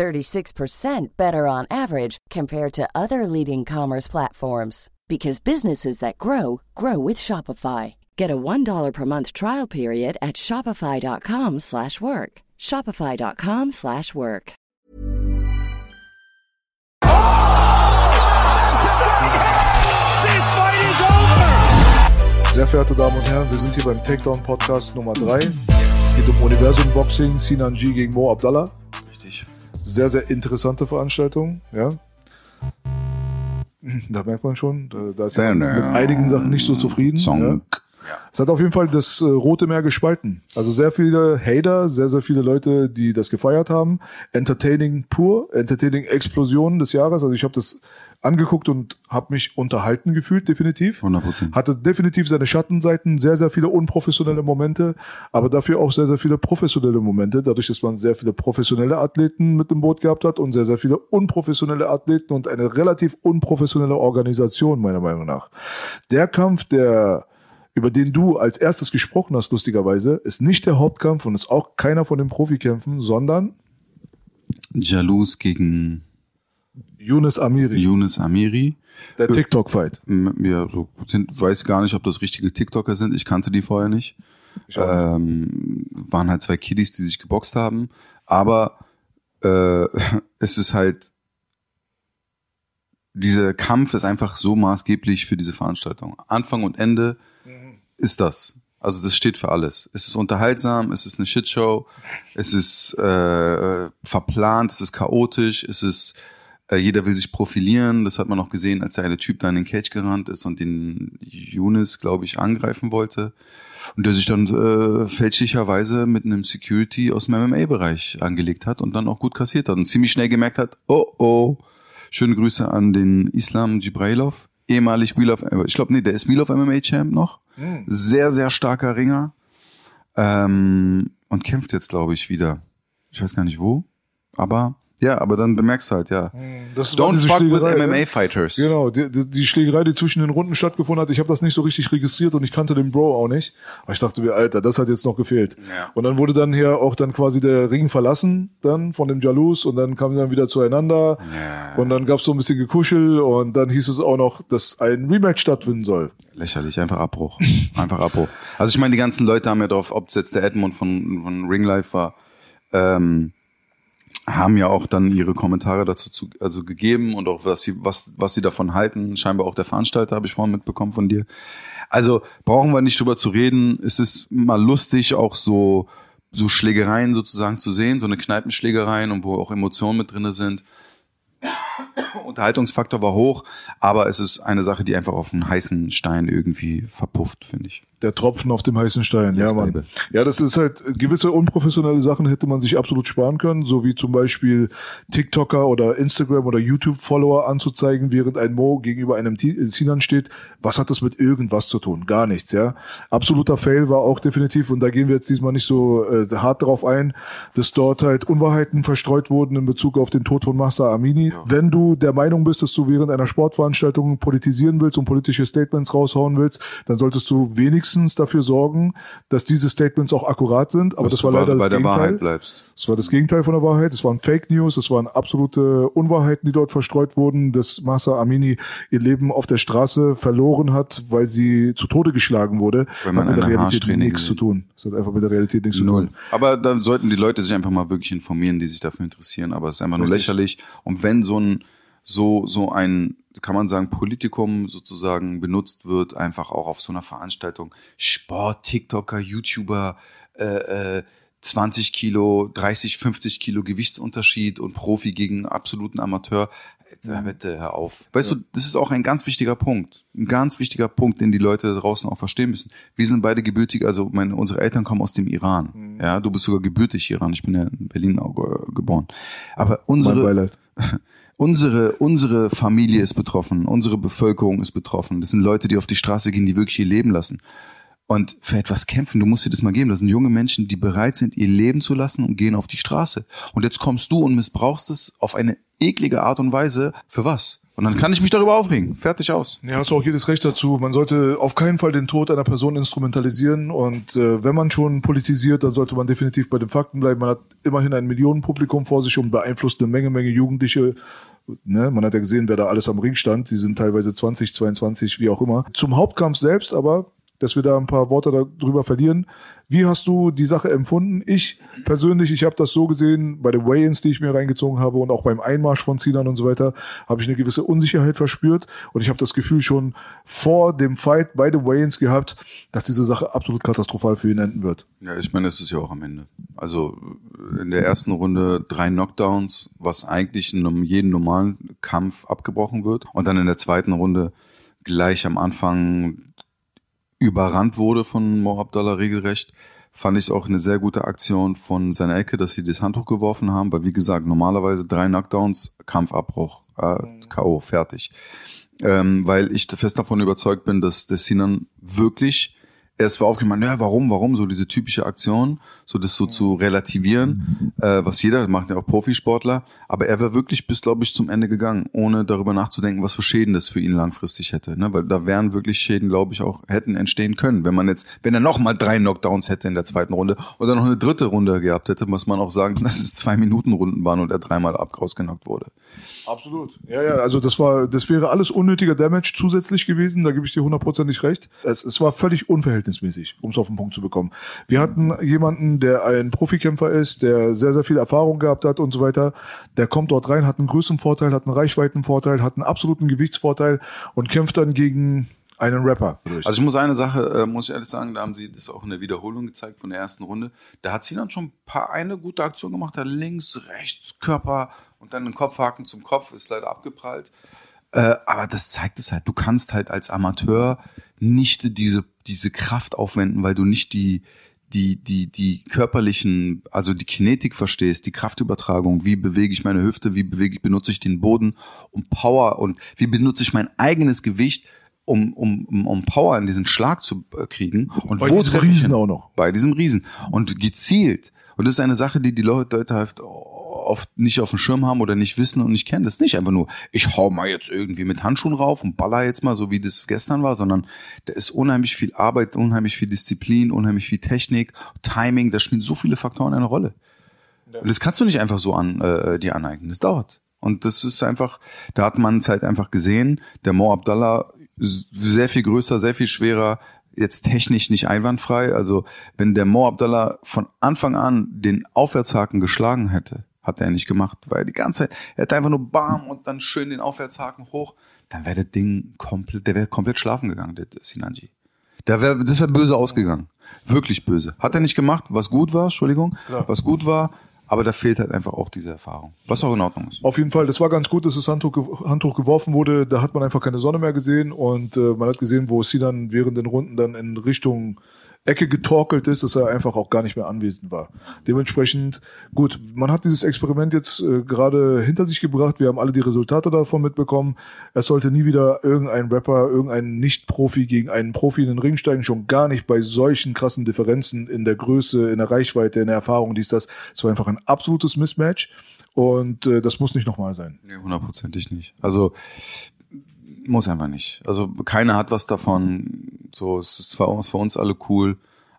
36% better on average compared to other leading commerce platforms because businesses that grow grow with Shopify. Get a $1 per month trial period at shopify.com/work. shopify.com/work. This fight is over! Sehr verehrte Damen und Herren, wir sind hier beim Takedown Podcast Nummer 3. Es geht um Universum Boxing, Sinan G gegen Mo Abdallah. Richtig. Sehr, sehr interessante Veranstaltung, ja. Da merkt man schon, da- ist er mit einigen Sachen nicht so zufrieden. Ja. Song. Es hat auf jeden Fall das äh, Rote Meer gespalten. Also sehr viele Hater, sehr, sehr viele Leute, die das gefeiert haben. Entertaining pur, Entertaining Explosion des Jahres. Also ich habe das angeguckt und habe mich unterhalten gefühlt, definitiv. 100%. Hatte definitiv seine Schattenseiten, sehr, sehr viele unprofessionelle Momente, aber dafür auch sehr, sehr viele professionelle Momente, dadurch, dass man sehr viele professionelle Athleten mit dem Boot gehabt hat und sehr, sehr viele unprofessionelle Athleten und eine relativ unprofessionelle Organisation, meiner Meinung nach. Der Kampf, der über den du als erstes gesprochen hast, lustigerweise, ist nicht der Hauptkampf und ist auch keiner von den Profikämpfen, sondern Jalous gegen Yunus Amiri, Yunus Amiri. der TikTok-Fight. M- Ja, so sind, weiß gar nicht, ob das richtige TikToker sind. Ich kannte die vorher nicht. Ähm, waren halt zwei Kiddies, die sich geboxt haben. Aber äh, es ist halt dieser Kampf ist einfach so maßgeblich für diese Veranstaltung. Anfang und Ende ist das. Also das steht für alles. Es ist unterhaltsam, es ist eine Shitshow, es ist äh, verplant, es ist chaotisch, es ist äh, jeder will sich profilieren. Das hat man auch gesehen, als der eine Typ da in den Cage gerannt ist und den Younes, glaube ich, angreifen wollte. Und der sich dann äh, fälschlicherweise mit einem Security aus dem MMA-Bereich angelegt hat und dann auch gut kassiert hat und ziemlich schnell gemerkt hat, oh oh, schöne Grüße an den Islam Jibrailov, ehemalig Wheel of, ich glaube, nee, der ist Wheel of MMA Champ noch. Sehr, sehr starker Ringer. Ähm, und kämpft jetzt, glaube ich, wieder. Ich weiß gar nicht wo. Aber, ja, aber dann bemerkst du halt, ja. Das war Don't fuck with Schlägerei, ne? MMA-Fighters. Genau, die, die, die Schlägerei, die zwischen den Runden stattgefunden hat, ich habe das nicht so richtig registriert und ich kannte den Bro auch nicht. Aber ich dachte mir, Alter, das hat jetzt noch gefehlt. Ja. Und dann wurde dann hier auch dann quasi der Ring verlassen, dann von dem Jalous und dann kamen sie dann wieder zueinander Ja. und dann gab's so ein bisschen Gekuschel und dann hieß es auch noch, dass ein Rematch stattfinden soll. Lächerlich, einfach Abbruch. Einfach Abbruch. Also ich meine, die ganzen Leute haben ja drauf, ob es jetzt der Edmund von, von Ring Life war, ähm, haben ja auch dann ihre Kommentare dazu zu, also gegeben und auch was sie, was, was sie davon halten. Scheinbar auch der Veranstalter, habe ich vorhin mitbekommen von dir. Also brauchen wir nicht drüber zu reden. Es ist mal lustig, auch so, so Schlägereien sozusagen zu sehen, so eine Kneipenschlägereien und wo auch Emotionen mit drinne sind. Unterhaltungsfaktor war hoch, aber es ist eine Sache, die einfach auf einen heißen Stein irgendwie verpufft, finde ich. Der Tropfen auf dem heißen Stein, Yes, ja, baby. Ja, das ist halt, gewisse unprofessionelle Sachen hätte man sich absolut sparen können, so wie zum Beispiel TikToker oder Instagram oder YouTube-Follower anzuzeigen, während ein Mo gegenüber einem äh, Sinan steht. Was hat das mit irgendwas zu tun? Gar nichts, ja. Absoluter Fail war auch definitiv, und da gehen wir jetzt diesmal nicht so äh, hart drauf ein, dass dort halt Unwahrheiten verstreut wurden in Bezug auf den Tod von Mahsa Amini. Wenn du der Meinung bist, dass du während einer Sportveranstaltung politisieren willst und politische Statements raushauen willst, dann solltest du wenigstens dafür sorgen, dass diese Statements auch akkurat sind. Aber Dass das war leider bei das der Gegenteil. Wahrheit bleibst. Das war das Gegenteil von der Wahrheit. Es waren Fake News, es waren absolute Unwahrheiten, die dort verstreut wurden, dass Masa Amini ihr Leben auf der Straße verloren hat, weil sie zu Tode geschlagen wurde. Weil man hat mit der Realität nichts zu tun. Das hat einfach mit der Realität nichts zu tun. Aber dann sollten die Leute sich einfach mal wirklich informieren, die sich dafür interessieren. Aber es ist einfach nur Richtig. lächerlich. Und wenn so ein, so, so ein, kann man sagen, Politikum sozusagen benutzt wird, einfach auch auf so einer Veranstaltung, Sport, TikToker, YouTuber, äh, äh, 20 Kilo, 30, 50 Kilo Gewichtsunterschied und Profi gegen absoluten Amateur. Alter, bitte, hör auf. Weißt du, das ist auch ein ganz wichtiger Punkt. Ein ganz wichtiger Punkt, den die Leute draußen auch verstehen müssen. Wir sind beide gebürtig, also meine, unsere Eltern kommen aus dem Iran. Mhm. Ja, du bist sogar gebürtig Iran. Ich bin ja in Berlin auch geboren. Aber Mein unsere, Beileid. unsere, unsere Familie ist betroffen, unsere Bevölkerung ist betroffen. Das sind Leute, die auf die Straße gehen, die wirklich ihr Leben lassen. Und für etwas kämpfen, du musst dir das mal geben. Das sind junge Menschen, die bereit sind, ihr Leben zu lassen und gehen auf die Straße. Und jetzt kommst du und missbrauchst es auf eine eklige Art und Weise. Für was? Und dann kann ich mich darüber aufregen. Fertig aus. Ja, hast du auch jedes Recht dazu. Man sollte auf keinen Fall den Tod einer Person instrumentalisieren und äh, wenn man schon politisiert, dann sollte man definitiv bei den Fakten bleiben. Man hat immerhin ein Millionenpublikum vor sich und beeinflusst eine Menge, Menge Jugendliche. Ne? Man hat ja gesehen, wer da alles am Ring stand. Die sind teilweise 20, 22, wie auch immer. Zum Hauptkampf selbst aber, dass wir da ein paar Worte darüber verlieren. Wie hast du die Sache empfunden? Ich persönlich, ich habe das so gesehen, bei den Weigh-ins, die ich mir reingezogen habe und auch beim Einmarsch von Zielern und so weiter, habe ich eine gewisse Unsicherheit verspürt und ich habe das Gefühl schon vor dem Fight bei den Weigh-ins gehabt, dass diese Sache absolut katastrophal für ihn enden wird. Ja, ich meine, es ist ja auch am Ende. Also in der ersten Runde drei Knockdowns, was eigentlich in jeden normalen Kampf abgebrochen wird. Und dann in der zweiten Runde gleich am Anfang überrannt wurde von Mo Abdallah regelrecht, fand ich auch eine sehr gute Aktion von seiner Ecke, dass sie das Handtuch geworfen haben, weil wie gesagt, normalerweise drei Knockdowns, Kampfabbruch, äh, K.O., fertig. Ähm, weil ich fest davon überzeugt bin, dass der Sinan wirklich erst war aufgemacht, ja, warum, warum, so diese typische Aktion, so das so zu relativieren, äh, was jeder macht, ja auch Profisportler, aber er wäre wirklich bis, glaube ich, zum Ende gegangen, ohne darüber nachzudenken, was für Schäden das für ihn langfristig hätte, ne, weil da wären wirklich Schäden, glaube ich, auch hätten entstehen können, wenn man jetzt, wenn er noch mal drei Knockdowns hätte in der zweiten Runde oder noch eine dritte Runde gehabt hätte, muss man auch sagen, dass es zwei Minuten Runden waren und er dreimal ab rausgenockt wurde. Absolut. Ja, ja, also das war, das wäre alles unnötiger Damage zusätzlich gewesen, da gebe ich dir hundertprozentig recht. Es, es war völlig unverhältnismäßig, um es auf den Punkt zu bekommen. Wir hatten jemanden, der ein Profikämpfer ist, der sehr, sehr viel Erfahrung gehabt hat und so weiter. Der kommt dort rein, hat einen Größenvorteil, hat einen Reichweitenvorteil, hat einen absoluten Gewichtsvorteil und kämpft dann gegen einen Rapper. Also ich muss eine Sache, äh, muss ich ehrlich sagen, da haben sie das auch in der Wiederholung gezeigt von der ersten Runde. Da hat sie dann schon ein paar eine gute Aktion gemacht, da links, rechts, Körper und dann einen Kopfhaken zum Kopf, ist leider abgeprallt. Äh, aber das zeigt es halt, du kannst halt als Amateur nicht diese, diese Kraft aufwenden, weil du nicht die, die, die, die körperlichen, also die Kinetik verstehst, die Kraftübertragung, wie bewege ich meine Hüfte, wie bewege ich, benutze ich den Boden, um Power und wie benutze ich mein eigenes Gewicht, um, um, um, Power in diesen Schlag zu äh, kriegen. Und Bei wo diesem Riesen hin? auch noch. Bei diesem Riesen. Und gezielt. Und das ist eine Sache, die die Leute Leute halt oft nicht auf dem Schirm haben oder nicht wissen und nicht kennen. Das ist nicht einfach nur, ich hau mal jetzt irgendwie mit Handschuhen rauf und baller jetzt mal, so wie das gestern war, sondern da ist unheimlich viel Arbeit, unheimlich viel Disziplin, unheimlich viel Technik, Timing, da spielen so viele Faktoren eine Rolle. Und das kannst du nicht einfach so an äh, dir aneignen. Das dauert. Und das ist einfach, da hat man es halt einfach gesehen, der Mo Abdallah sehr viel größer, sehr viel schwerer, jetzt technisch nicht einwandfrei. Also wenn der Mo Abdallah von Anfang an den Aufwärtshaken geschlagen hätte, hat er nicht gemacht, weil die ganze Zeit, er hätte einfach nur bam und dann schön den Aufwärtshaken hoch, dann wäre das Ding komplett, der wäre komplett schlafen gegangen, der Sinanji. Da wäre, das wäre böse ausgegangen. Wirklich böse. Hat er nicht gemacht, was gut war, Entschuldigung, was gut war, aber da fehlt halt einfach auch diese Erfahrung. Was auch in Ordnung ist. Auf jeden Fall, das war ganz gut, dass das Handtuch, Handtuch geworfen wurde. Da hat man einfach keine Sonne mehr gesehen und äh, man hat gesehen, wo sie dann während den Runden dann in Richtung Ecke getorkelt ist, dass er einfach auch gar nicht mehr anwesend war. Dementsprechend, gut, man hat dieses Experiment jetzt äh, gerade hinter sich gebracht. Wir haben alle die Resultate davon mitbekommen. Es sollte nie wieder irgendein Rapper, irgendein Nicht-Profi gegen einen Profi in den Ring steigen, schon gar nicht bei solchen krassen Differenzen in der Größe, in der Reichweite, in der Erfahrung, dies, das. Es war einfach ein absolutes Mismatch. Und äh, das muss nicht nochmal sein. Nee, hundertprozentig nicht. Also muss einfach nicht. Also keiner hat was davon. So, es ist zwar für uns alle cool,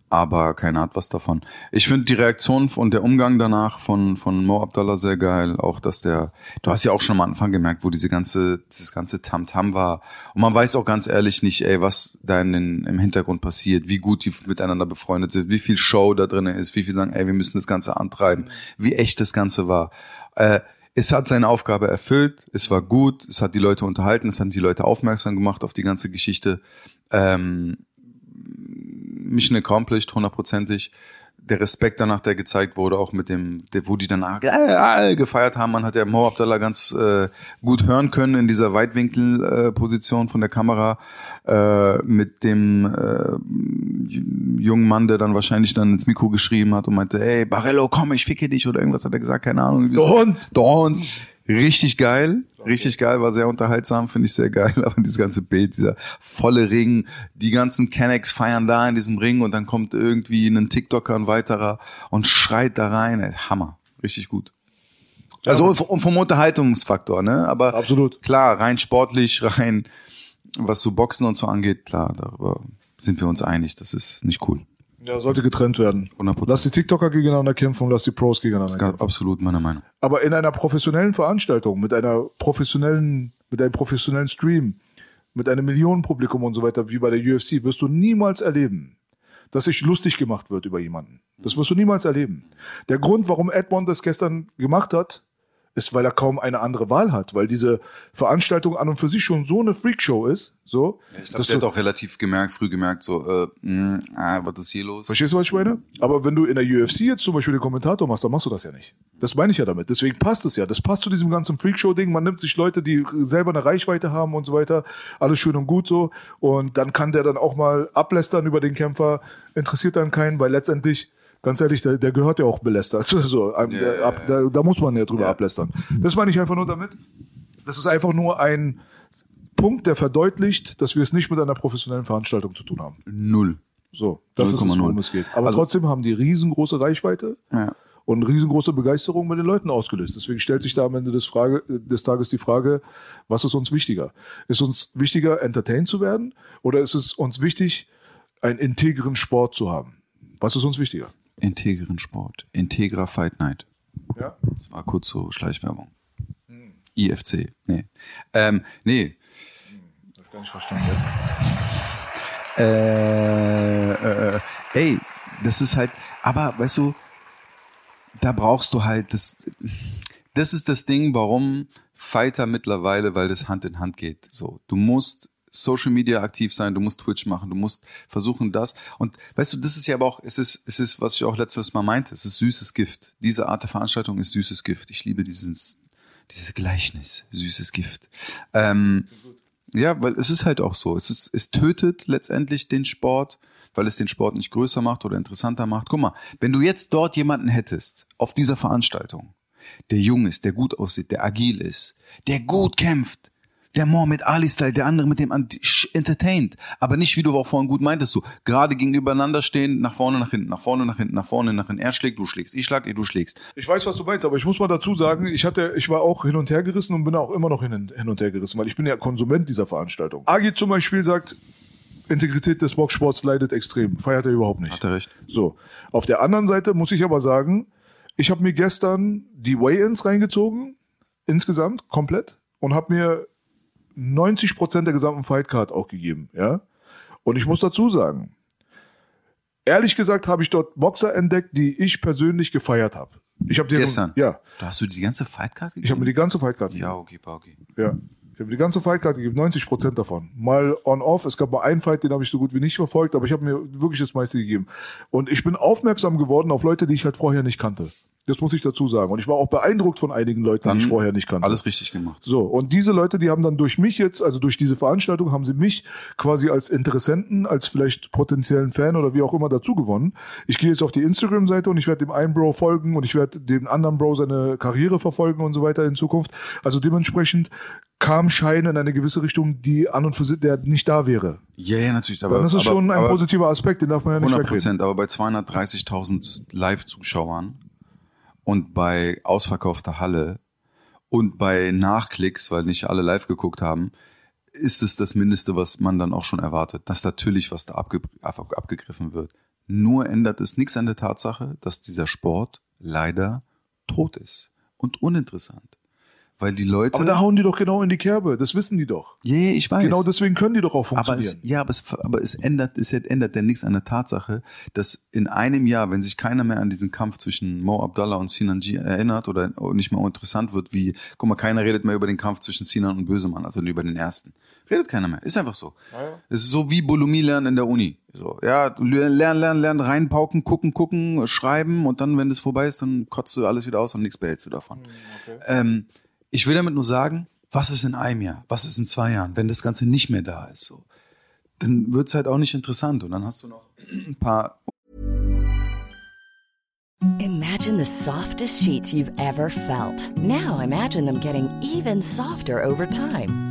aber keiner hat was davon. Ich finde die Reaktion und der Umgang danach von von Mo Abdallah sehr geil. Auch dass der, du hast ja auch schon am Anfang gemerkt, wo diese ganze dieses ganze Tamtam war. Und man weiß auch ganz ehrlich nicht, ey, was da in, den- im Hintergrund passiert, wie gut die miteinander befreundet sind, wie viel Show da drin ist, wie viel sagen, ey, wir müssen das Ganze antreiben, wie echt das Ganze war. Äh, es hat seine Aufgabe erfüllt, es war gut, es hat die Leute unterhalten, es hat die Leute aufmerksam gemacht auf die ganze Geschichte. Ähm, Mission accomplished, hundertprozentig. Der Respekt danach, der gezeigt wurde, auch mit dem, der, wo die danach äh, äh, gefeiert haben. Man hat ja Mo Abdallah ganz äh, gut hören können in dieser Weitwinkelposition äh, von der Kamera äh, mit dem jungen Mann, der dann wahrscheinlich dann ins Mikro geschrieben hat und meinte, ey Barello, komm, ich ficke dich oder irgendwas hat er gesagt, keine Ahnung. Der Hund. Richtig geil, richtig geil, war sehr unterhaltsam, finde ich sehr geil, aber dieses ganze Bild, dieser volle Ring, die ganzen Kennex feiern da in diesem Ring und dann kommt irgendwie ein TikToker, ein weiterer und schreit da rein, ey, Hammer, richtig gut. Also und vom Unterhaltungsfaktor, ne? Aber Absolut. klar, rein sportlich, rein was so Boxen und so angeht, klar, darüber sind wir uns einig, das ist nicht cool. Ja, sollte getrennt werden. 100%. Lass die TikToker gegeneinander kämpfen, lass die Pros gegeneinander Das kämpfen. absolut meiner Meinung. Aber in einer professionellen Veranstaltung, mit einer professionellen, mit einem professionellen Stream, mit einem Millionenpublikum und so weiter, wie bei der UFC, wirst du niemals erleben, dass sich lustig gemacht wird über jemanden. Das wirst du niemals erleben. Der Grund, warum Edmond das gestern gemacht hat, ist, weil er kaum eine andere Wahl hat, weil diese Veranstaltung an und für sich schon so eine Freakshow ist, so. Ich glaube, der hat auch relativ gemerkt, früh gemerkt, so, äh, mh, ah, was ist hier los? Verstehst du, was ich meine? Aber wenn du in der UFC jetzt zum Beispiel den Kommentator machst, dann machst du das ja nicht. Das meine ich ja damit. Deswegen passt es ja. Das passt zu diesem ganzen Freakshow-Ding. Man nimmt sich Leute, die selber eine Reichweite haben und so weiter. Alles schön und gut so. Und dann kann der dann auch mal ablästern über den Kämpfer. Interessiert dann keinen, weil letztendlich, ganz ehrlich, der, der gehört ja auch belästert. So, ähm, der, ab, da, da muss man ja drüber ablästern. Das meine ich einfach nur damit. Das ist einfach nur ein Punkt, der verdeutlicht, dass wir es nicht mit einer professionellen Veranstaltung zu tun haben. Null. So, das ist es, 0,0. worum es geht. Aber Also- trotzdem haben die riesengroße Reichweite Ja. und riesengroße Begeisterung bei den Leuten ausgelöst. Deswegen stellt sich da am Ende des, Frage, des Tages die Frage, was ist uns wichtiger? Ist uns wichtiger, entertained zu werden oder ist es uns wichtig, einen integren Sport zu haben? Was ist uns wichtiger? Integren Sport. Integra Fight Night. Ja. Das war kurz so Schleichwerbung. IFC. Nee. Ähm, nee. Hab ich gar nicht verstanden jetzt. Äh, äh, ey, das ist halt, aber weißt du, da brauchst du halt das, das ist das Ding, warum Fighter mittlerweile, weil das Hand in Hand geht. So, du musst Social Media aktiv sein, du musst Twitch machen, du musst versuchen das. Und weißt du, das ist ja aber auch, es ist, es ist, was ich auch letztes Mal meinte, es ist süßes Gift. Diese Art der Veranstaltung ist süßes Gift. Ich liebe dieses, dieses Gleichnis, süßes Gift. Ähm, ja, weil es ist halt auch so. Es, ist, es tötet letztendlich den Sport, weil es den Sport nicht größer macht oder interessanter macht. Guck mal, wenn du jetzt dort jemanden hättest, auf dieser Veranstaltung, der jung ist, der gut aussieht, der agil ist, der gut kämpft, der Mohammed Ali-Style, der andere mit dem entertained, aber nicht, wie du auch vorhin gut meintest, so gerade gegenübereinander stehen, nach vorne, nach hinten, nach vorne, nach hinten, nach vorne, nach hinten. Er schlägt, du schlägst, ich schlag, du schlägst. Ich weiß, was du meinst, aber ich muss mal dazu sagen, ich hatte, ich war auch hin und her gerissen und bin auch immer noch hin, hin und her gerissen, weil ich bin ja Konsument dieser Veranstaltung. Agi zum Beispiel sagt, Integrität des Boxsports leidet extrem. Feiert er überhaupt nicht. Hat er recht. So. Auf der anderen Seite muss ich aber sagen, ich habe mir gestern die Weigh-ins reingezogen, insgesamt, komplett, und habe mir 90 Prozent der gesamten Fightcard auch gegeben, ja. Und ich muss dazu sagen, ehrlich gesagt habe ich dort Boxer entdeckt, die ich persönlich gefeiert habe. Ich habe Gestern? ja, Da hast du die ganze Fightcard gegeben? ich habe mir die ganze Fightcard gegeben. Ja, okay, okay. Ja. Ich habe mir die ganze Fightcard gegeben, 90 Prozent davon. Mal on-off. Es gab mal einen Fight, den habe ich so gut wie nicht verfolgt, aber ich habe mir wirklich das meiste gegeben. Und ich bin aufmerksam geworden auf Leute, die ich halt vorher nicht kannte. Das muss ich dazu sagen. Und ich war auch beeindruckt von einigen Leuten, die ich vorher nicht kannte. Alles richtig gemacht. So, und diese Leute, die haben dann durch mich jetzt, also durch diese Veranstaltung, haben sie mich quasi als Interessenten, als vielleicht potenziellen Fan oder wie auch immer dazu gewonnen. Ich gehe jetzt auf die Instagram-Seite und ich werde dem einen Bro folgen und ich werde dem anderen Bro seine Karriere verfolgen und so weiter in Zukunft. Also dementsprechend kam Schein in eine gewisse Richtung, die an und für sich, der nicht da wäre. Ja, ja, natürlich. Aber, Dann ist es aber, schon ein positiver Aspekt, den darf man ja nicht 100 wegreden. Prozent, aber bei 230.000 Live-Zuschauern und bei ausverkaufter Halle und bei Nachklicks, weil nicht alle live geguckt haben, ist es das Mindeste, was man dann auch schon erwartet, dass natürlich was da abge ab abgegriffen wird. Nur ändert es nichts an der Tatsache, dass dieser Sport leider tot ist und uninteressant. Weil die Leute. Aber da hauen die doch genau in die Kerbe. Das wissen die doch. Ja, yeah, ich weiß. Genau deswegen können die doch auch aber funktionieren. es, ja, aber es, aber es ändert, es ändert ja nichts an der Tatsache, dass in einem Jahr, wenn sich keiner mehr an diesen Kampf zwischen Mo Abdallah und Sinan G erinnert oder nicht mehr interessant wird, wie, guck mal, keiner redet mehr über den Kampf zwischen Sinan und Bösemann, also über den ersten. Redet keiner mehr. Ist einfach so. Es ist so wie Bolomie lernen in der Uni. So, ja, du lernen, lernen, lernen, reinpauken, gucken, gucken, schreiben und dann, wenn das vorbei ist, dann kotzt du alles wieder aus und nichts behältst du davon. Ähm, ich will damit nur sagen, was ist in einem Jahr, was ist in zwei Jahren, wenn das Ganze nicht mehr da ist, so, dann wird's halt auch nicht interessant und dann hast du noch ein paar Imagine the softest sheets you've ever felt. Now imagine them getting even softer over time.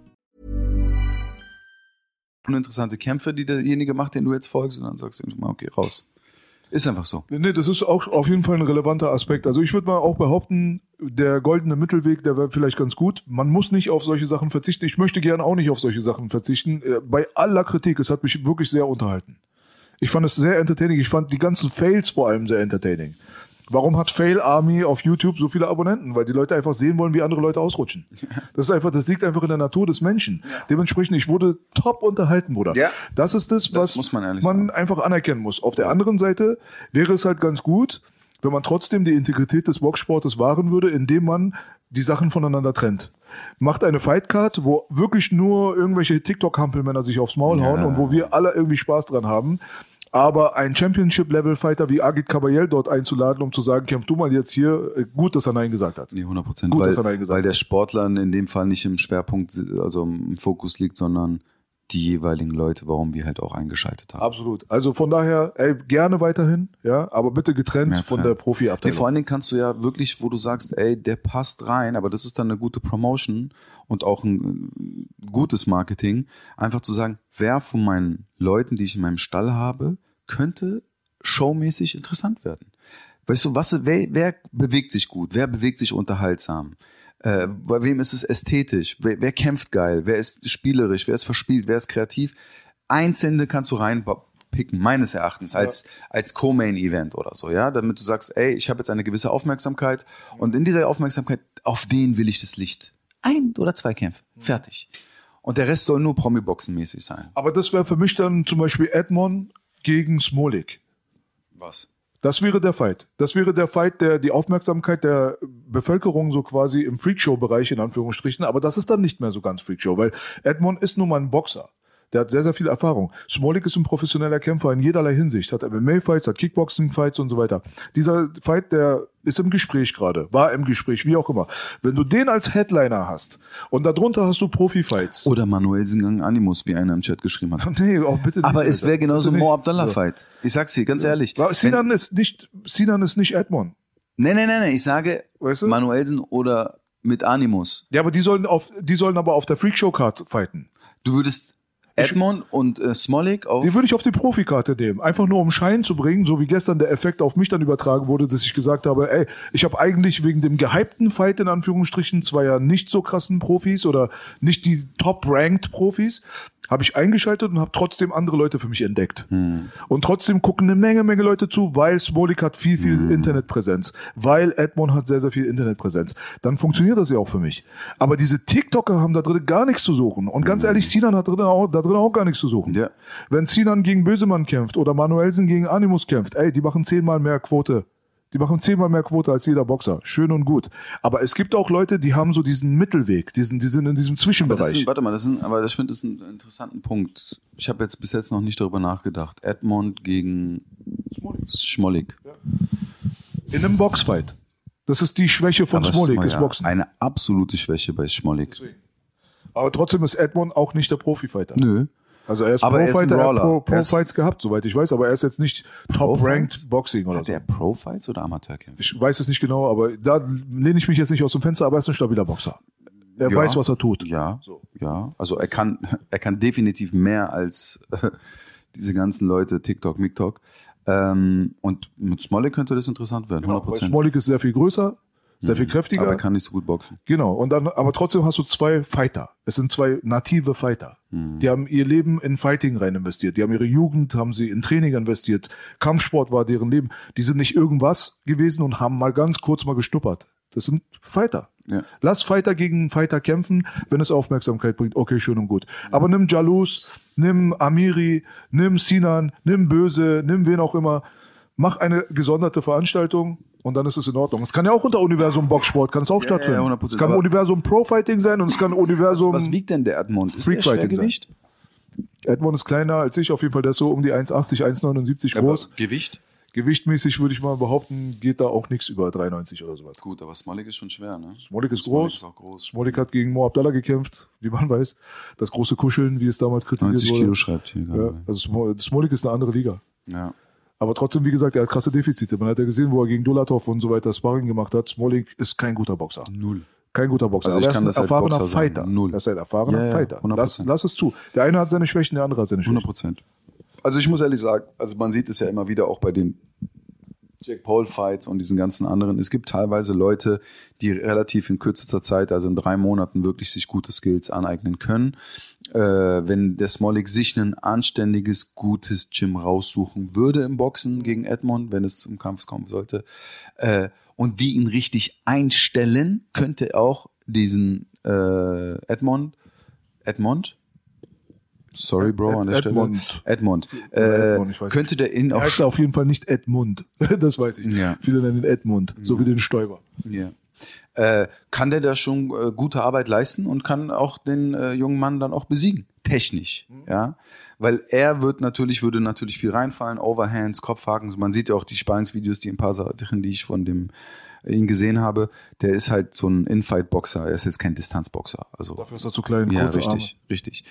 Uninteressante Kämpfe, die derjenige macht, den du jetzt folgst und dann sagst du irgendwann mal, okay, raus. Ist einfach so. Nee, das ist auch auf jeden Fall ein relevanter Aspekt. Also ich würde mal auch behaupten, der goldene Mittelweg, der wäre vielleicht ganz gut. Man muss nicht auf solche Sachen verzichten. Ich möchte gerne auch nicht auf solche Sachen verzichten. Äh, Bei aller Kritik, es hat mich wirklich sehr unterhalten. Ich fand es sehr entertaining. Ich fand die ganzen Fails vor allem sehr entertaining. Warum hat Fail Army auf YouTube so viele Abonnenten? Weil die Leute einfach sehen wollen, wie andere Leute ausrutschen. Das ist einfach, das liegt einfach in der Natur des Menschen. Dementsprechend, ich wurde top unterhalten, Bruder. Ja. Das ist das, was muss man man einfach anerkennen muss. Auf der anderen Seite wäre es halt ganz gut, wenn man trotzdem die Integrität des Boxsportes wahren würde, indem man die Sachen voneinander trennt. Macht eine Fightcard, wo wirklich nur irgendwelche TikTok-Hampelmänner sich aufs Maul hauen und wo wir alle irgendwie Spaß dran haben. Aber ein Championship-Level-Fighter wie Agit Kabayel dort einzuladen, um zu sagen, kämpf du mal jetzt hier, äh, gut, dass er Nein gesagt hat. Nee, 100 Prozent. Gut, Weil, dass er Nein gesagt weil der hat. Sportler in dem Fall nicht im Schwerpunkt, also im Fokus liegt, sondern die jeweiligen Leute, warum wir halt auch eingeschaltet haben. Absolut. Also von daher, ey, gerne weiterhin, ja, aber bitte getrennt von der Nee, Profi-Abteilung. vor allen Dingen kannst du ja wirklich, wo du sagst, ey, der passt rein, aber das ist dann eine gute Promotion und auch ein äh, gutes Marketing, einfach zu sagen, wer von meinen Leuten, die ich in meinem Stall habe, könnte showmäßig interessant werden. Weißt du, was, wer, wer bewegt sich gut? Wer bewegt sich unterhaltsam? Äh, bei wem ist es ästhetisch? Wer, wer kämpft geil? Wer ist spielerisch? Wer ist verspielt? Wer ist kreativ? Einzelne kannst du reinpicken, meines Erachtens, als, als Co-Main-Event oder so, ja, damit du sagst, ey, ich habe jetzt eine gewisse Aufmerksamkeit und in dieser Aufmerksamkeit, auf den will ich das Licht. Ein oder zwei Kämpfe. Fertig. Und der Rest soll nur Promi-Boxen-mäßig sein. aber das wäre für mich dann zum Beispiel Edmond gegen Smolik. Was? Das wäre der Fight. Das wäre der Fight, der die Aufmerksamkeit der Bevölkerung so quasi im Freakshow-Bereich in Anführungsstrichen, aber das ist dann nicht mehr so ganz Freakshow, weil Edmond ist nun mal ein Boxer. Der hat sehr, sehr viel Erfahrung. Smolik ist ein professioneller Kämpfer in jederlei Hinsicht. Hat MMA-Fights, hat Kickboxing-Fights und so weiter. Dieser Fight, der ist im Gespräch gerade, war im Gespräch, wie auch immer. Wenn du den als Headliner hast und darunter hast du Profi-Fights. Oder Manuel Singang Animus, wie einer im Chat geschrieben hat. Nee, auch bitte nicht. Aber es wäre genauso. Mo Abdallah-Fight. Ich sag's dir, ganz ehrlich. Ja. Wenn- Sinan ist nicht, Sinan ist nicht Edmond. Nee, nee, nee, nee, ich sage Weißt du? Manuelsen oder mit Animus. Ja, aber die sollen auf, die sollen aber auf der Freakshow-Card fighten. Du würdest Edmond und äh, Smolik auf. Die würde ich auf die Profikarte nehmen. Einfach nur um Schein zu bringen, so wie gestern der Effekt auf mich dann übertragen wurde, dass ich gesagt habe, ey, ich habe eigentlich wegen dem gehypten Fight in Anführungsstrichen zweier nicht so krassen Profis oder nicht die top-ranked Profis, habe ich eingeschaltet und habe trotzdem andere Leute für mich entdeckt. Und trotzdem gucken eine Menge, Menge Leute zu, weil Smolik hat viel, viel Internetpräsenz, weil Edmond hat sehr, sehr viel Internetpräsenz. Dann funktioniert das ja auch für mich. Aber diese TikToker haben da drin gar nichts zu suchen. Und ganz ehrlich, Sinan hat drin auch, da drin auch gar nichts zu suchen. Ja. Wenn Sinan gegen Bösemann kämpft oder Manuelsen gegen Animus kämpft, ey, die machen zehnmal mehr Quote. Die machen zehnmal mehr Quote als jeder Boxer. Schön und gut. Aber es gibt auch Leute, die haben so diesen Mittelweg, diesen, die sind in diesem das Zwischenbereich. ist, warte mal, das ist, aber ich finde das einen interessanten Punkt. Ich habe jetzt bis jetzt noch nicht darüber nachgedacht. Edmond gegen Schmolik. in einem Boxfight. Das ist die Schwäche von Smolik, ja Boxen. Eine absolute Schwäche bei Schmolik. Aber trotzdem ist Edmond auch nicht der Profifighter. Nö. Also er ist er Pro-Fighter, er hat. Pro, Er ist- Pro-Fights gehabt, soweit ich weiß, aber er ist jetzt nicht top-ranked Boxing oder Hat so. der Pro-Fights oder Amateurkämpfe? Ich weiß es nicht genau, aber da lehne ich mich jetzt nicht aus dem Fenster, aber er ist ein stabiler Boxer. Er Ja. weiß, was er tut. Ja, ja. Also er kann, er kann definitiv mehr als äh, diese ganzen Leute, TikTok, MikTok. Ähm, und mit Smolley könnte das interessant werden, 100 Weil Prozent. Smolik ist sehr viel größer, sehr viel kräftiger. Aber er kann nicht so gut boxen. Genau. Und dann, aber trotzdem hast du zwei Fighter. Es sind zwei native Fighter. Die haben ihr Leben in Fighting rein investiert. Die haben ihre Jugend, haben sie in Training investiert. Kampfsport war deren Leben. Die sind nicht irgendwas gewesen und haben mal ganz kurz mal gestuppert. Das sind Fighter. Ja. Lass Fighter gegen Fighter kämpfen, wenn es Aufmerksamkeit bringt. Okay, schön und gut. Aber nimm Jalous, nimm Amiri, nimm Sinan, nimm Böse, nimm wen auch immer. Mach eine gesonderte Veranstaltung und dann ist es in Ordnung. Es kann ja auch unter Universum Boxsport, kann es auch ja, stattfinden. 100%. es kann Universum Pro Fighting sein und es kann Universum. Was wiegt denn der Edmond? Ist Freak der Fighting Schwergewicht? Edmond ist kleiner als ich, auf jeden Fall. Der ist so um die 1,80, 1,79 groß. Aber Gewicht? Gewichtmäßig würde ich mal behaupten, geht da auch nichts über 93 oder sowas. Gut, aber Smolik ist schon schwer, ne? Smolik ist Smolik groß. ist auch groß. Smolik hat gegen Mo Abdallah gekämpft, wie man weiß. Das große Kuscheln, wie es damals kritisiert 90 wurde. Kilo schreibt hier Ja, gerade. also Smo- Smolik ist eine andere Liga. Ja. Aber trotzdem, wie gesagt, er hat krasse Defizite. Man hat ja gesehen, wo er gegen Dolatov und so weiter Sparring gemacht hat. Smolik ist kein guter Boxer. Null. Kein guter Boxer. Also ich aber er kann ist das ein als erfahrener sagen. Fighter. Null. Er ist ein erfahrener Ja, ja, Fighter. 100%. Lass, lass es zu. Der eine hat seine Schwächen, der andere hat seine 100 Schwächen. Prozent. Also ich muss ehrlich sagen, also man sieht es ja immer wieder auch bei den Jack Paul Fights und diesen ganzen anderen. Es gibt teilweise Leute, die relativ in kürzester Zeit, also in drei Monaten, wirklich sich gute Skills aneignen können. Äh, wenn der Smolik sich ein anständiges, gutes Gym raussuchen würde im Boxen gegen Edmond, wenn es zum Kampf kommen sollte, äh, und die ihn richtig einstellen, könnte er auch diesen äh, Edmond, Edmond, Sorry, Bro, Ed- an der Edmond. Stelle. Edmond. Äh, weiß könnte der ihn Er auch heißt auf jeden Fall nicht Edmund. Das weiß ich. Ja. Viele nennen ihn Edmund, so wie den Stoiber. Ja. Äh, kann der da schon äh, gute Arbeit leisten und kann auch den äh, jungen Mann dann auch besiegen, technisch, ja, weil er wird natürlich würde natürlich viel reinfallen, Overhands, Kopfhaken, man sieht ja auch die Sparringsvideos, die ein paar Sachen, die ich von dem äh, ihn gesehen habe, der ist halt so ein Infight-Boxer, er ist jetzt kein Distanzboxer, also Dafür ist er zu klein, ja, richtig, richtig.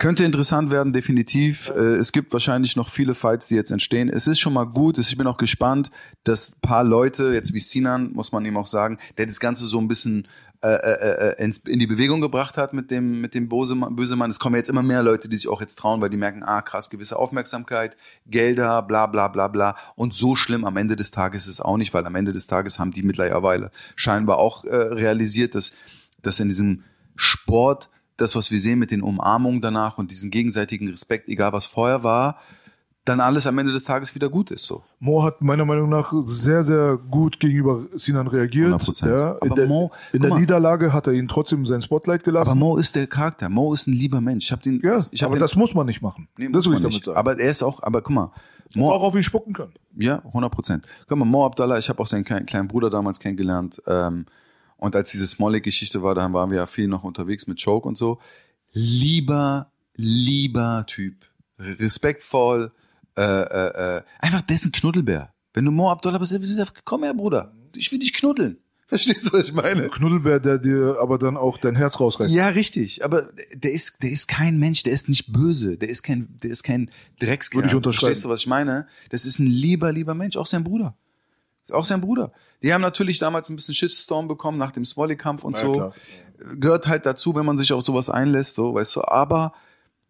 Könnte interessant werden, definitiv. Äh, Es gibt wahrscheinlich noch viele Fights, die jetzt entstehen. Es ist schon mal gut. Ich bin auch gespannt, dass ein paar Leute, jetzt wie Sinan, muss man ihm auch sagen, der das Ganze so ein bisschen äh, äh, äh, in die Bewegung gebracht hat mit dem mit dem Bosemann, Bösemann. Es kommen jetzt immer mehr Leute, die sich auch jetzt trauen, weil die merken, ah krass, gewisse Aufmerksamkeit, Gelder, bla bla bla bla. Und so schlimm am Ende des Tages ist es auch nicht, weil am Ende des Tages haben die mittlerweile scheinbar auch äh, realisiert, dass dass in diesem Sport das, was wir sehen mit den Umarmungen danach und diesen gegenseitigen Respekt, egal was vorher war, dann alles am Ende des Tages wieder gut ist. So. Mo hat meiner Meinung nach sehr, sehr gut gegenüber Sinan reagiert. 100%. Ja, in Aber der, Mo, in der mal. Niederlage hat er ihn trotzdem sein Spotlight gelassen. Aber Mo ist der Charakter. Mo ist ein lieber Mensch. Ich hab den, ja, ich hab aber den, das muss man nicht machen. nee, das muss will ich damit nicht. sagen. Aber er ist auch, aber guck mal, Mo, auch auf ihn spucken können. Ja, 100 Prozent. Guck mal, Mo Abdallah, ich habe auch seinen kleinen, kleinen Bruder damals kennengelernt. Ähm, und als diese Smolik-Geschichte war, dann waren wir ja viel noch unterwegs mit Choke und so. Lieber, lieber Typ. Respektvoll. Äh, äh, äh, einfach dessen Knuddelbär. Wenn du Mo Abdallah bist, komm her, Bruder. Ich will dich knuddeln. Verstehst du, was ich meine? Knuddelbär, der dir aber dann auch dein Herz rausreißt. Ja, richtig. Aber der ist, der ist kein Mensch, der ist nicht böse, der ist kein, der ist kein Dreckskerl. Würde ich unterschreiben. Verstehst du, was ich meine? Das ist ein lieber, lieber Mensch, auch sein Bruder. Auch sein Bruder. Die haben natürlich damals ein bisschen Shitstorm bekommen nach dem Smolly-Kampf und Ja, so. klar. Gehört halt dazu, wenn man sich auf sowas einlässt, so, weißt du. Aber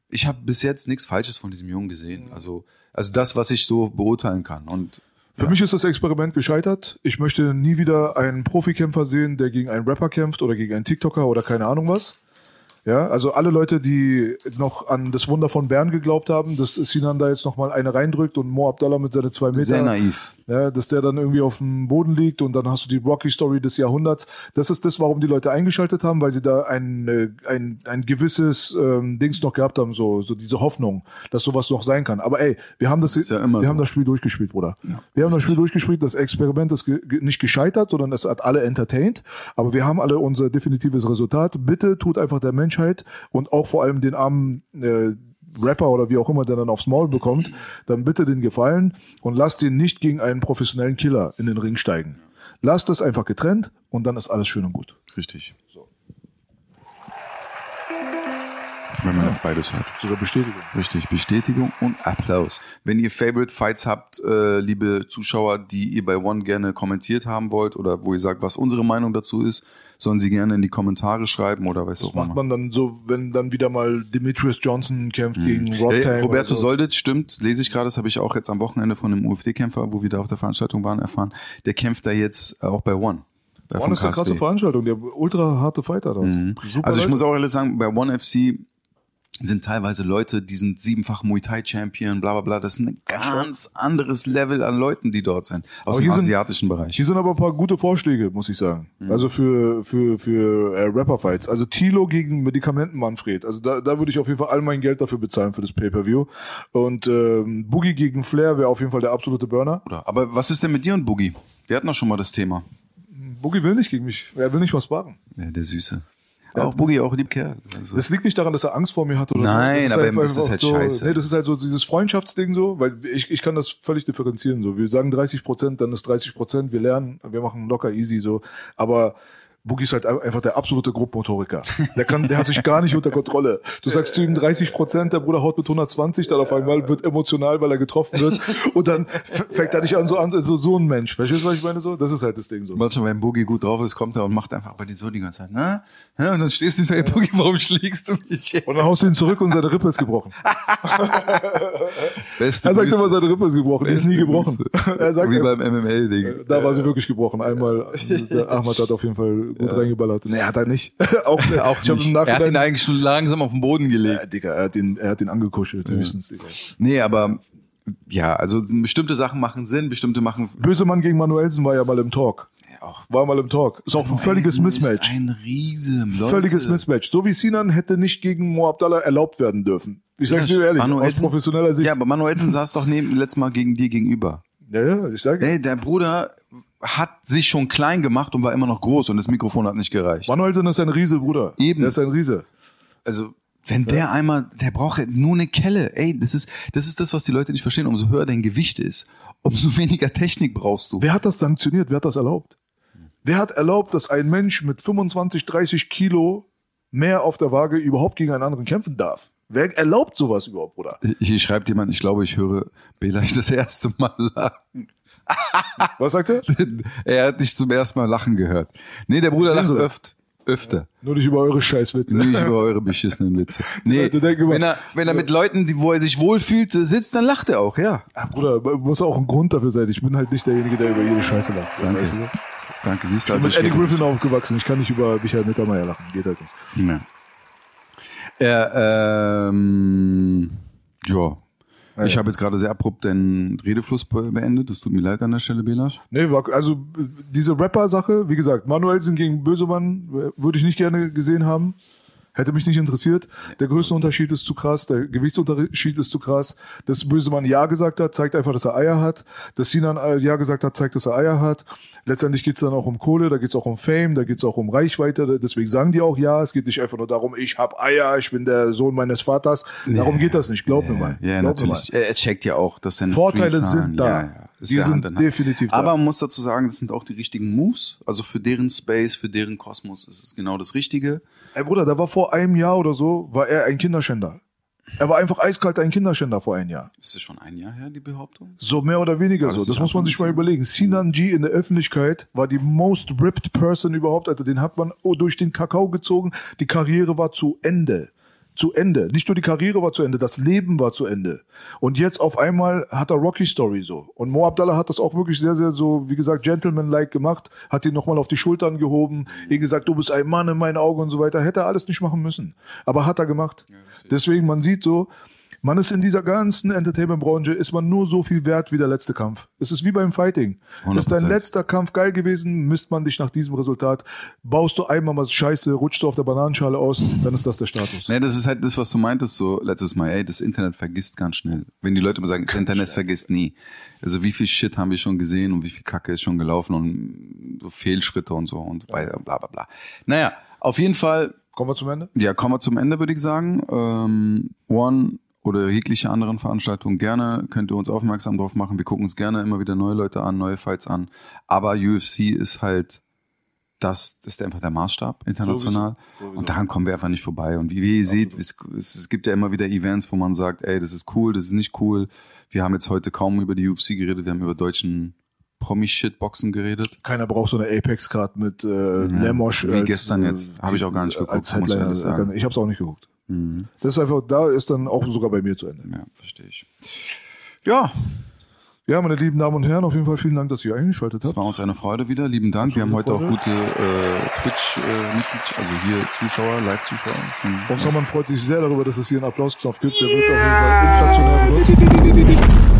ich habe bis jetzt nichts Falsches von diesem Jungen gesehen. Also, also das, was ich so beurteilen kann. Und Für mich ist das Experiment gescheitert. Ich möchte nie wieder einen Profikämpfer sehen, der gegen einen Rapper kämpft oder gegen einen TikToker oder keine Ahnung was. Ja, also alle Leute, die noch an das Wunder von Bern geglaubt haben, dass Sinan da jetzt nochmal eine reindrückt und Mo Abdallah mit seinen zwei Meter. sehr naiv. Ja, dass der dann irgendwie auf dem Boden liegt und dann hast du die Rocky-Story des Jahrhunderts. Das ist das, warum die Leute eingeschaltet haben, weil sie da ein, äh, ein, ein gewisses ähm, Dings noch gehabt haben, so, so diese Hoffnung, dass sowas noch sein kann. Aber ey, wir haben das, ja immer wir so. haben das Spiel durchgespielt, Bruder. wir haben das Spiel durchgespielt, das Experiment ist ge nicht gescheitert, sondern es hat alle entertained. Aber wir haben alle unser definitives Resultat. Bitte tut einfach der Menschheit und auch vor allem den armen äh, Rapper oder wie auch immer, der dann aufs Maul bekommt, dann bitte den Gefallen und lasst ihn nicht gegen einen professionellen Killer in den Ring steigen. Lasst das einfach getrennt und dann ist alles schön und gut. Richtig. Wenn man jetzt beides hört. Sogar Bestätigung. Richtig, Bestätigung und Applaus. Wenn ihr Favorite Fights habt, äh, liebe Zuschauer, die ihr bei One gerne kommentiert haben wollt oder wo ihr sagt, was unsere Meinung dazu ist, sollen sie gerne in die Kommentare schreiben oder weiß auch Macht immer. man dann so, wenn dann wieder mal Demetrius Johnson kämpft gegen Rob Hey, Tang Roberto so. Soldic, stimmt, lese ich gerade, das habe ich auch jetzt am Wochenende von einem UFD-Kämpfer, wo wir da auf der Veranstaltung waren, erfahren. Der kämpft da jetzt auch bei One. One ist eine krasse. Veranstaltung, der ultra harte Fighter dort. Super Also ich Leute. muss auch ehrlich sagen, bei One FC sind teilweise Leute, die sind siebenfach Muay Thai Champion, bla bla bla. Das ist ein ganz anderes Level an Leuten, die dort sind. Aus Aber dem hier sind- asiatischen Bereich. Hier sind aber ein paar gute Vorschläge, muss ich sagen. Mhm. Also für für für äh, Rapper-Fights. Also Tilo gegen Medikamenten Manfred. Also da, da würde ich auf jeden Fall all mein Geld dafür bezahlen für das Pay-per-View. Und ähm, Boogie gegen Flair wäre auf jeden Fall der absolute Burner. Oder? Aber was ist denn mit dir und Boogie? Wir hatten doch schon mal das Thema. Boogie will nicht gegen mich. Er will nicht was sparen. Ja, der Süße. Auch Boogie, auch lieb Kerl. Also, Das liegt nicht daran, dass er Angst vor mir hat oder Nein, so. aber einfach- das ist halt so, scheiße. Nee, das ist halt so dieses Freundschaftsding so, weil ich, ich kann das völlig differenzieren so. Wir sagen 30 Prozent, dann ist 30 Prozent, wir lernen, wir machen locker easy so. Aber Boogie ist halt einfach der absolute Grobmotoriker. Der kann, der hat sich gar nicht unter Kontrolle. Du sagst zu ihm 30 Prozent, der Bruder haut mit 120, dann auf einmal wird emotional, weil er getroffen wird. Und dann fängt er dich an so an, so, so ein Mensch. Verstehst du, was ich meine so? Das ist halt das Ding so. manchmal, wenn Boogie gut drauf ist, kommt er und macht einfach bei dir so die ganze Zeit, ne? Ja, und dann stehst du und sagst, hey, Boogie, warum schlägst du mich? Und dann haust du ihn zurück und seine Rippe ist gebrochen. Beste Er sagt Grüße. immer, seine Rippe ist gebrochen. Die ist nie Beste gebrochen. Er Wie beim MML-Ding. Da war sie wirklich gebrochen. Einmal, der Ahmad hat auf jeden Fall gut reingeballert. Nee, hat er nicht. auch, Auch ich hab nicht. Er hat ihn eigentlich schon langsam auf den Boden gelegt. ja, Digga, er hat ihn, er hat ihn angekuschelt, höchstens, Digga. Nee, aber ja, also bestimmte Sachen machen Sinn, bestimmte machen Böse Mann gegen Manuelsen war ja mal im Talk. ja, auch. War mal im Talk. Ist auch ein völliges Ist Mismatch. ein Riese, Leute. Völliges Mismatch. So wie Sinan hätte nicht gegen Mo Abdallah erlaubt werden dürfen. Ich sag's dir ehrlich, aus Manuelsen- professioneller Sicht. Ja, aber Manuelsen saß doch neben, letztes Mal gegen dir gegenüber. Ja, ja, ich sag Ey, der Bruder hat sich schon klein gemacht und war immer noch groß und das Mikrofon hat nicht gereicht. Manuelsen ist ein Riese, Bruder. Eben. Der ist ein Riese. Also, wenn der einmal, der braucht nur eine Kelle. Ey, das ist, das ist das, was die Leute nicht verstehen. Umso höher dein Gewicht ist, umso weniger Technik brauchst du. Wer hat das sanktioniert? Wer hat das erlaubt? Wer hat erlaubt, dass ein Mensch mit 25, 30 Kilo mehr auf der Waage überhaupt gegen einen anderen kämpfen darf? Wer erlaubt sowas überhaupt, Bruder? Hier schreibt jemand, ich glaube, ich höre Bela das erste Mal lachen. Was sagt er? er hat dich zum ersten Mal lachen gehört. Nee, der Bruder lacht so. öft, öfter. Nur nicht über eure Scheißwitze. Nicht über eure beschissenen Witze. Nee, immer- wenn er, wenn er mit Leuten, die, wo er sich wohlfühlt, sitzt, dann lacht er auch, ja. Ah, Bruder, muss auch ein Grund dafür sein. Ich bin halt nicht derjenige, der über jede Scheiße lacht. So, Danke. weißt du? Danke, siehst du, Ich also bin mit ich Eddie Griffin aufgewachsen. Ich kann nicht über Michael Mittermeier lachen. Geht halt nicht. nicht. Ja, ähm, ja. Ich habe jetzt gerade sehr abrupt den Redefluss be- beendet. Das tut mir leid an der Stelle, Belasch. Nee, also äh, diese Rapper-Sache, wie gesagt, Manuelsen gegen Bösemann äh, würde ich nicht gerne gesehen haben. Hätte mich nicht interessiert. Der größte Unterschied ist zu krass, der Gewichtsunterschied ist zu krass. Dass Bösemann Ja gesagt hat, zeigt einfach, dass er Eier hat. Dass Sinan äh, Ja gesagt hat, zeigt, dass er Eier hat. Letztendlich geht's dann auch um Kohle, da geht's auch um Fame, da geht's auch um Reichweite. Deswegen sagen die auch Ja. Es geht nicht einfach nur darum, ich hab Eier, ich bin der Sohn meines Vaters. Darum geht das nicht, glaub mir mal. Ja, Glaub natürlich. Er, checkt ja auch, dass seine Vorteile sind da. Ja, ja. Ist Die ja sind Hand in Hand. definitiv da. Aber man muss dazu sagen, das sind auch die richtigen Moves. Also für deren Space, für deren Kosmos ist es genau das Richtige. Ey Bruder, da war vor einem Jahr oder so, war er ein Kinderschänder. Er war einfach eiskalt ein Kinderschänder vor einem Jahr. Ist das schon ein Jahr her, die Behauptung? So mehr oder weniger das so. ist Das muss man sich mal überlegen. Sinan G in der Öffentlichkeit war die most ripped person überhaupt. Alter, den hat man durch den Kakao gezogen. Die Karriere war zu Ende. Zu Ende. Nicht nur die Karriere war zu Ende, das Leben war zu Ende. Und jetzt auf einmal hat er Rocky Story so. Und Mo Abdallah hat das auch wirklich sehr, sehr so, wie gesagt, gentleman-like gemacht, hat ihn nochmal auf die Schultern gehoben, ihm gesagt, du bist ein Mann in meinen Augen und so weiter. Hätte er alles nicht machen müssen. Aber hat er gemacht. Deswegen, man sieht so, man ist in dieser ganzen Entertainment-Branche, ist man nur so viel wert wie der letzte Kampf. Es ist wie beim Fighting. Ist dein 100%. letzter Kampf geil gewesen, misst man dich nach diesem Resultat. Baust du einmal mal Scheiße, rutschst du auf der Bananenschale aus, dann ist das der Status. Nee, das ist halt das, was du meintest so letztes Mal. Ey, das Internet vergisst ganz schnell. Wenn die Leute immer sagen, das Internet vergisst nie. Also wie viel Shit haben wir schon gesehen und wie viel Kacke ist schon gelaufen und so Fehlschritte und so und bla bla bla. bla. Naja, auf jeden Fall Kommen wir zum Ende? Ja, kommen wir zum Ende, würde ich sagen. Ähm, One oder jegliche anderen Veranstaltungen gerne, könnt ihr uns aufmerksam drauf machen. Wir gucken uns gerne immer wieder neue Leute an, neue Fights an. Aber UFC ist halt das ist einfach der Maßstab international. Und daran kommen wir einfach nicht vorbei. Und wie, wie ihr seht, es, es gibt ja immer wieder Events, wo man sagt, ey, das ist cool, das ist nicht cool. Wir haben jetzt heute kaum über die UFC geredet, wir haben über deutschen Promi-Shit-Boxen geredet. Keiner braucht so eine Apex-Card mit äh, Lemosch. Wie als, gestern äh, jetzt. Habe ich auch gar nicht geguckt, muss ich ehrlich sagen. Ich habe es auch nicht geguckt. Das ist einfach, da ist dann auch sogar bei mir zu Ende. Ja, verstehe ich. Ja, Ja, meine lieben Damen und Herren, auf jeden Fall vielen Dank, dass ihr eingeschaltet es habt. war uns eine Freude wieder. Lieben Dank. Wir haben heute auch gute äh, Twitch-Mitglied, also hier Zuschauer, Live-Zuschauer. Und Salman freut sich sehr darüber, dass es hier einen Applausknopf gibt. Der wird auf jeden Fall inflationär benutzt.